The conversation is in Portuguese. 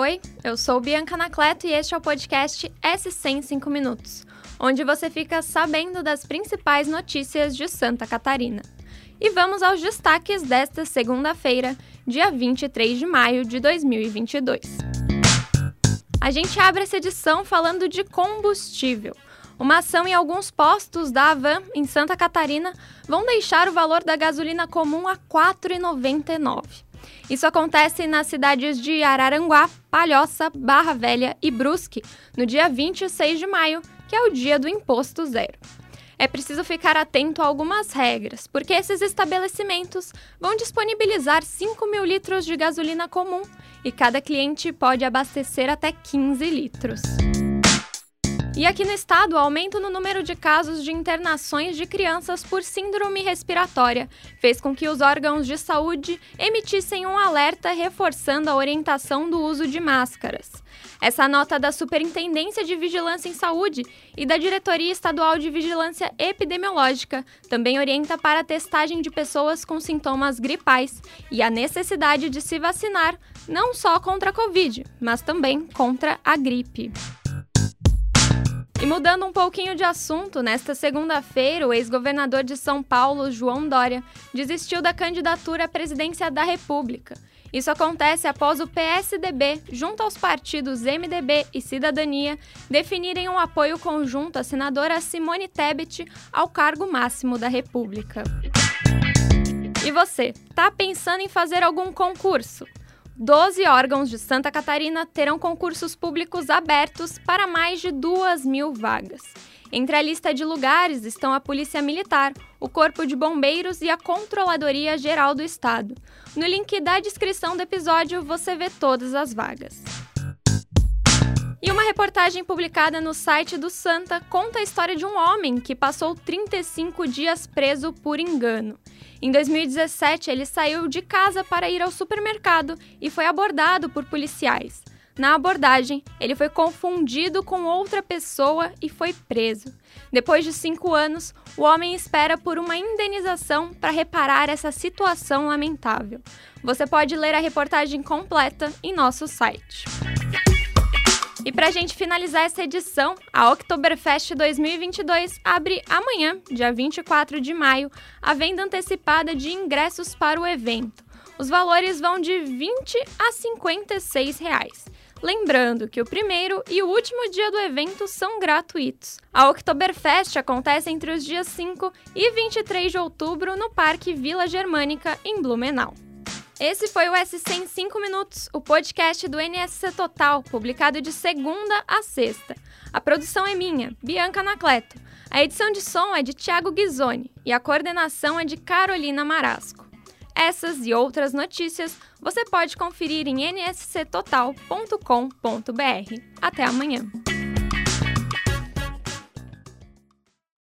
Oi, eu sou Bianca Anacleto e este é o podcast S100 5 Minutos, onde você fica sabendo das principais notícias de Santa Catarina. E vamos aos destaques desta segunda-feira, dia 23 de maio de 2022. A gente abre essa edição falando de combustível. Uma ação em alguns postos da Avan, em Santa Catarina, vão deixar o valor da gasolina comum a R$ 4,99. Isso acontece nas cidades de Araranguá, Palhoça, Barra Velha e Brusque, no dia 26 de maio, que é o dia do imposto zero. É preciso ficar atento a algumas regras, porque esses estabelecimentos vão disponibilizar 5 mil litros de gasolina comum e cada cliente pode abastecer até 15 litros. E aqui no estado, o aumento no número de casos de internações de crianças por síndrome respiratória fez com que os órgãos de saúde emitissem um alerta reforçando a orientação do uso de máscaras. Essa nota da Superintendência de Vigilância em Saúde e da Diretoria Estadual de Vigilância Epidemiológica também orienta para a testagem de pessoas com sintomas gripais e a necessidade de se vacinar não só contra a Covid, mas também contra a gripe. Mudando um pouquinho de assunto, nesta segunda-feira, o ex-governador de São Paulo, João Dória, desistiu da candidatura à presidência da República. Isso acontece após o PSDB, junto aos partidos MDB e Cidadania, definirem um apoio conjunto à senadora Simone Tebet ao cargo máximo da República. E você, tá pensando em fazer algum concurso? 12 órgãos de Santa Catarina terão concursos públicos abertos para mais de 2 mil vagas. Entre a lista de lugares estão a Polícia Militar, o Corpo de Bombeiros e a Controladoria Geral do Estado. No link da descrição do episódio você vê todas as vagas. E uma reportagem publicada no site do Santa conta a história de um homem que passou 35 dias preso por engano. Em 2017, ele saiu de casa para ir ao supermercado e foi abordado por policiais. Na abordagem, ele foi confundido com outra pessoa e foi preso. Depois de cinco anos, o homem espera por uma indenização para reparar essa situação lamentável. Você pode ler a reportagem completa em nosso site. E para a gente finalizar essa edição, a Oktoberfest 2022 abre amanhã, dia 24 de maio, a venda antecipada de ingressos para o evento. Os valores vão de 20 a 56 reais. Lembrando que o primeiro e o último dia do evento são gratuitos. A Oktoberfest acontece entre os dias 5 e 23 de outubro no Parque Vila Germânica, em Blumenau. Esse foi o SC em 5 minutos, o podcast do NSC Total, publicado de segunda a sexta. A produção é minha, Bianca Anacleto. A edição de som é de Thiago Ghisoni e a coordenação é de Carolina Marasco. Essas e outras notícias você pode conferir em nsctotal.com.br. Até amanhã.